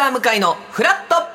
サー向かいのフラット。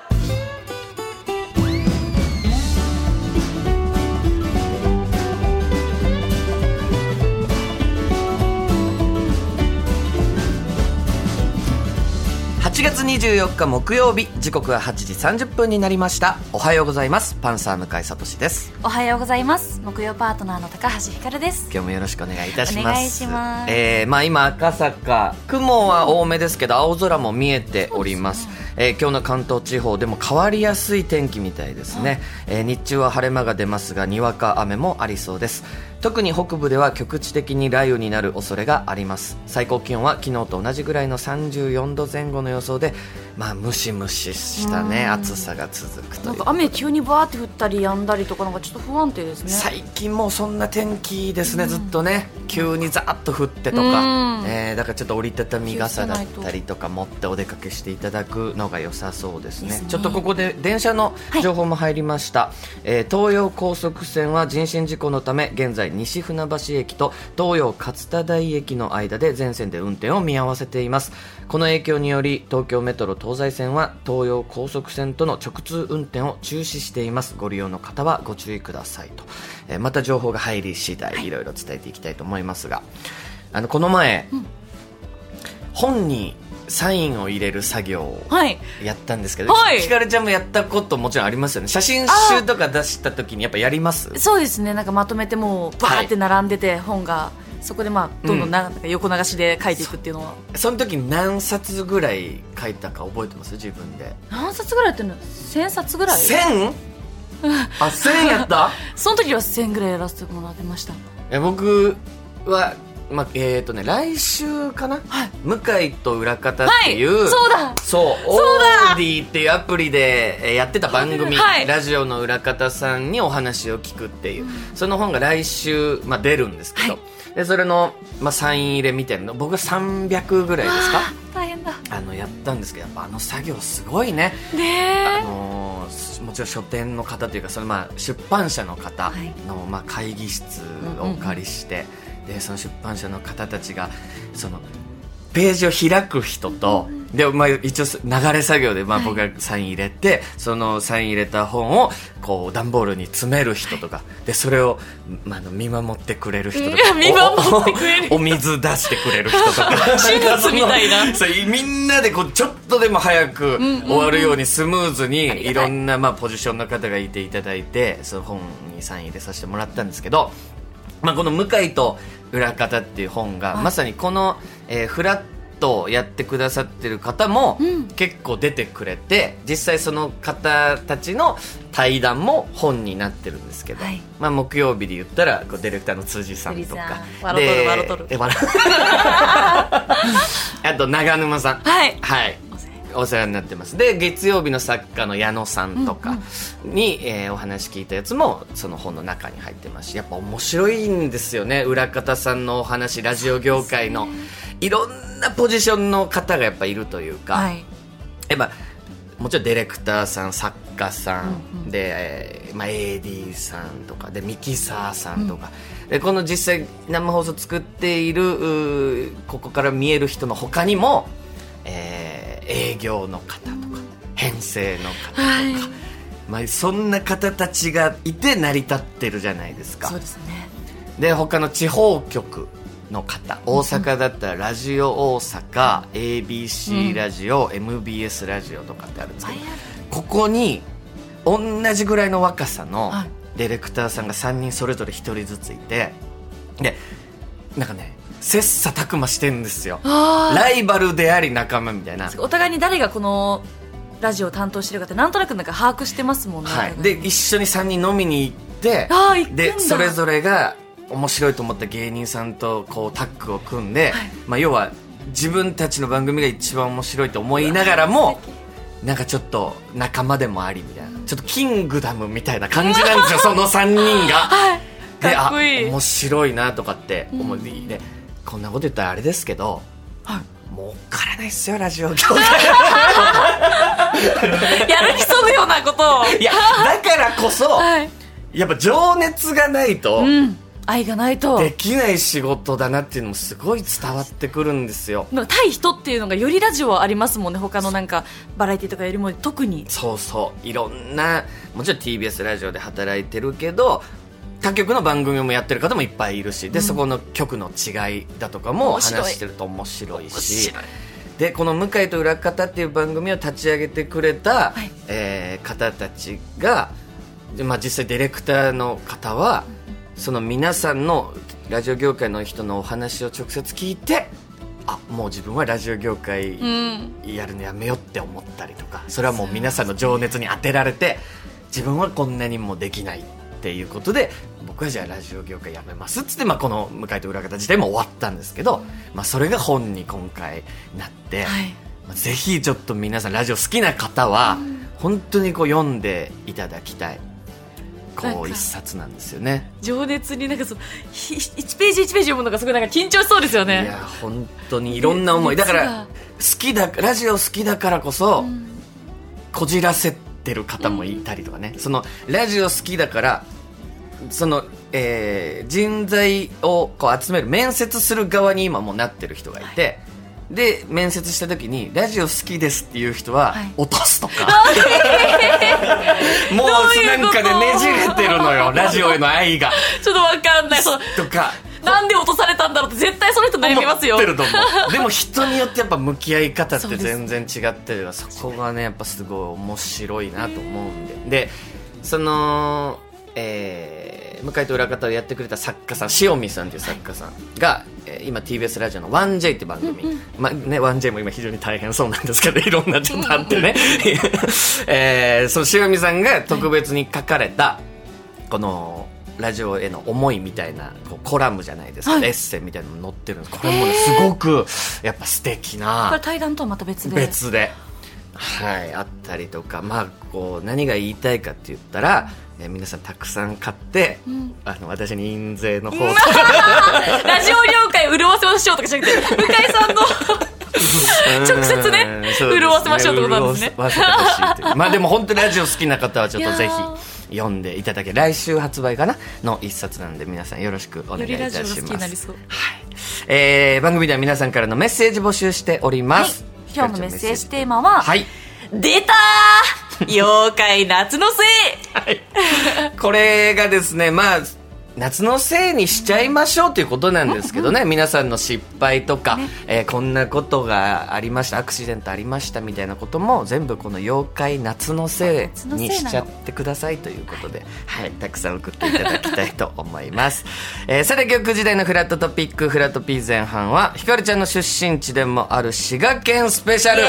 8月24日木曜日時刻は8時30分になりました。おはようございます。パンサー向井聡です。おはようございます。木曜パートナーの高橋ひかるです。今日もよろしくお願いいたします。お願いします。えーまあ今赤坂雲は多めですけど青空も見えておりますえー今日の関東地方でも変わりやすい天気みたいですね、えー日中は晴れ間が出ますがにわか雨もありそうです。特に北部では局地的に雷雨になる恐れがあります。最高気温は昨日と同じぐらいの34度前後の予想でまあムシムシしたね暑さが続くとないんうか雨急にバーって降ったり止んだりとかなんかちょっと不安定ですね。最近もうそんな天気ですね、ずっとね。急にザーッと降ってとうか、ん。えーだからちょっと折りたたみ傘だったりとか持ってお出かけしていただくのが良さそうですね。ね。ちょっとここで電車の情報も入りました、えー東洋高速線は人身事故のため現在西船橋駅と東洋勝田台駅の間で全線で運転を見合わせています。この影響により東京メトロ東西線は東洋高速線との直通運転を中止しています。ご利用の方はご注意くださいと、えーまた情報が入り次第い。ろいろ伝えていきたいと思いますが。あのこの前、本にサインを入れる作業をはい。やったんですけど、はい。ひかるちゃんもやったこともちろんありますよね。写真集とか出した時にやっぱやります？そうですね。なんかまとめてもうバーって並んでて本が。そこでまあどんどんななん。か横流しで書いていくっていうのは、その時に何冊ぐらい書いたか覚えてます？自分で。何冊ぐらいやってるの？1000冊ぐらい？1000? あ1000やった？その時は1000ぐらいやらせてもらってました。え僕は、まあ、えっ、とね来週かな、はい。向井と裏方っていう、はい。そうだ。そうオーディっていうアプリでえーやってた番組、はい。ラジオの裏方さんにお話を聞くっていう、その本が来週、まあ、出るんですけど、はい。でそれの、まあ、サイン入れみたいなの。僕は300ぐらいですか？だあのやったんですけどやっぱあの作業すごいね、あねえ。のもちろん書店の方というかそのまあ出版社の方はい。のまあ会議室をお借りして、でその出版社の方たちがそのページを開く人と、でまあ、一応流れ作業でまあ僕がサイン入れて、そのサイン入れた本をこう段ボールに詰める人とか。でそれを、まあ、見守ってくれる人とか。いや見守ってくれるおお水出してくれる人とか。手術みたいな。そうみんなでこうちょっとでも早く終わるようにスムーズにい。いろんなまあポジションの方がいていただいてその本にサイン入れさせてもらったんですけど、まあ、この「向井と裏方」っていう本が、まさにこの、えーフラットやってくださってる方もうん。結構出てくれて実際その方たちの対談も本になってるんですけど、はい。まあ、木曜日で言ったらこうディレクターの辻さんとか。あと長沼さん。はい。はいお世話になってます。で月曜日の作家の矢野さんとかに、えーお話聞いたやつもその本の中に入ってます。しやっぱ面白いんですよね。裏方さんのお話ラジオ業界のいろんなポジションの方がやっぱいるというか、はい。やっぱもちろんディレクターさん作家さん、うんうんで、えーまあ、AD さんとかでミキサーさんとか、でこの実際生放送作っているここから見える人の他にも、えー営業の方とか編成の方とか、はい。まあ、そんな方たちがいて成り立ってるじゃないですか。そうですね。で他の地方局の方大阪だったらラジオ大阪 ABC ラジオ、MBS ラジオとかってあるんですけど、ここに同じぐらいの若さのはい。ディレクターさんが3人それぞれ1人ずついてでなんかね切磋琢磨してんですよ。あライバルであり仲間みたいな。あお互いに誰がこのラジオを担当してるかってなんとなくなんか把握してますもんね、はい、で一緒に3人飲みに行ってでそれぞれが面白いと思った芸人さんとこうタッグを組んで、はい。まあ、要は自分たちの番組が一番面白いと思いながらもなんかちょっと仲間でもありみたいな。ちょっとキングダムみたいな感じなんですよその3人が。はいであ面白いなとかって思って、でこんなこと言ったらあれですけどはい。儲からないっすよラジオ。業 界やる気そぐようなことを。いやだからこそ、はい。やっぱ情熱がないと、うん。愛がないと。できない仕事だなっていうのもすごい伝わってくるんですよ。対人っていうのがよりラジオはありますもんね他のなんかバラエティとかよりも特に。そうそう。いろんなもちろん TBS ラジオで働いてるけど他局の番組もやってる方もいっぱいいるしで、そこの局の違いだとかも話してると面白い面しでこの「向井と裏方」っていう番組を立ち上げてくれた、はい。えー方たちが、でまあ、実際ディレクターの方はその皆さんのラジオ業界の人のお話を直接聞いてあもう自分はラジオ業界うん。やるのやめようって思ったりとかそれはもう皆さんの情熱に当てられて自分はこんなにもできないっていうことで僕はじゃあラジオ業界やめますっつって、まあ、この「向井と裏方」自体も終わったんですけど、まあ、それが本に今回なって、はい。まあぜひちょっと皆さんラジオ好きな方は本当にこう読んでいただきたいこう一冊なんですよね。情熱になんかそのひ1ページ1ページ読むのがすごいなんか緊張しそうですよいねや本当にいろんな思い。だから好きだラジオ好きだからこそ、こじらせてる方もいたりとかね、そのラジオ好きだからその、えー人材をこう集める面接する側に今もうなってる人がいて、で面接した時にラジオ好きですっていう人ははい。落とすとか、もうどういうこと？なんかねねじれてるのよラジオへの愛が。ちょっとわかんない。そうとか。なんで落とされたんだろうって絶対その人悩みますよ。でも人によってやっぱ向き合い方って全然違ってるそこがねやっぱすごい面白いなと思うんで。でそのえー、向井と裏方をやってくれた作家さん塩見さんという作家さんが、えー今 TBS ラジオの 1J って番組、まあね、1J も今非常に大変そうなんですけどいろんなちょっとあってね、えー、その塩見さんが特別に書かれた、このラジオへの思いみたいなこうコラムじゃないですか、はい。エッセイみたいなの載ってるんです。これもねすごくやっぱ素敵これな対談とはまた別で。別で、はい、あったりとかまあこう何が言いたいかって言ったら、えー皆さんたくさん買って、あの私に印税の方とか。ラジオ業界潤わせましょうとかじゃなくて向井さんの直接ねうんそうです潤わせましょうってことなんですね。まあでも本当にラジオ好きな方はちょっとぜひ読んでいただけ来週発売かな？の一冊なんで皆さんよろしくお願いいたします。えー番組では皆さんからのメッセージ募集しております、今日のメッセージテーマは、はい。出たー!妖怪夏のせい!はい。これがですねまあ夏のせいにしちゃいましょうということなんですけどね、皆さんの失敗とか、えーこんなことがありましたアクシデントありましたみたいなことも全部この妖怪夏のせいにしちゃってくださいということで、はい、たくさん送っていただきたいと思います、えーさて曲時代のフラットトピックフラット P 前半はひかるちゃんの出身地でもある滋賀県スペシャル。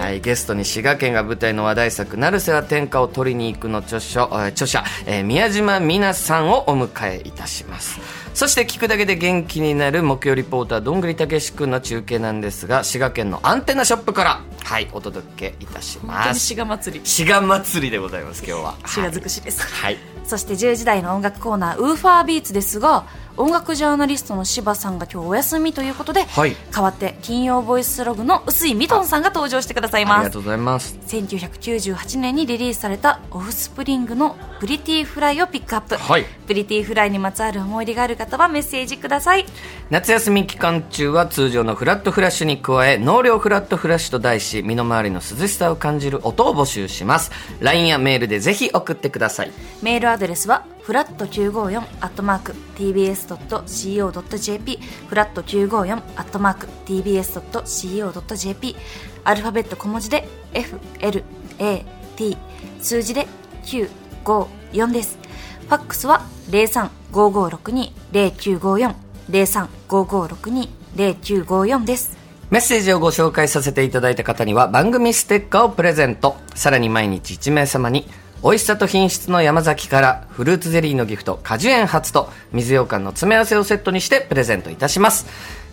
はい、ゲストに滋賀県が舞台の話題作「成瀬は天下を取りに行く」の著書えー著者、えー宮島未奈さんをお迎えいたします。そして聞くだけで元気になる木曜リポーターどんぐりたけし君の中継なんですが滋賀県のアンテナショップからはいお届けいたします。に滋賀祭り。滋賀祭りでございます今日は。滋賀尽くしです。はい。そして10時台の音楽コーナーウーファービーツですが音楽ジャーナリストの柴さんが今日お休みということで、はい。代わって金曜ボイスログの臼井ミトンさんが登場してくださいます。ありがとうございます。1998年にリリースされたオフスプリングの「プリティフライ」をピックアップ、はい。プリティフライにまつわる思い出がある方はメッセージください。夏休み期間中は通常のフラットフラッシュに加え納涼フラットフラッシュと題し身の回りの涼しさを感じる音を募集します。LINE やメールでぜひ送ってください。メールアドレスはフラット954アットマーク tbs.co.jp フラット954アットマーク tbs.co.jp アルファベット小文字で FLAT 数字で954です。ファックスは0355620954 0355620954です。メッセージをご紹介させていただいた方には番組ステッカーをプレゼント。さらに毎日1名様に美味しさと品質の山崎からフルーツゼリーのギフト果樹園初と水羊羹の詰め合わせをセットにしてプレゼントいたします。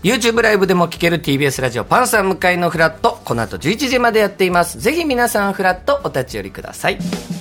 YouTube ライブでも聴ける TBS ラジオパンサー向かいのフラットこの後11時までやっています。ぜひ皆さんフラットお立ち寄りください。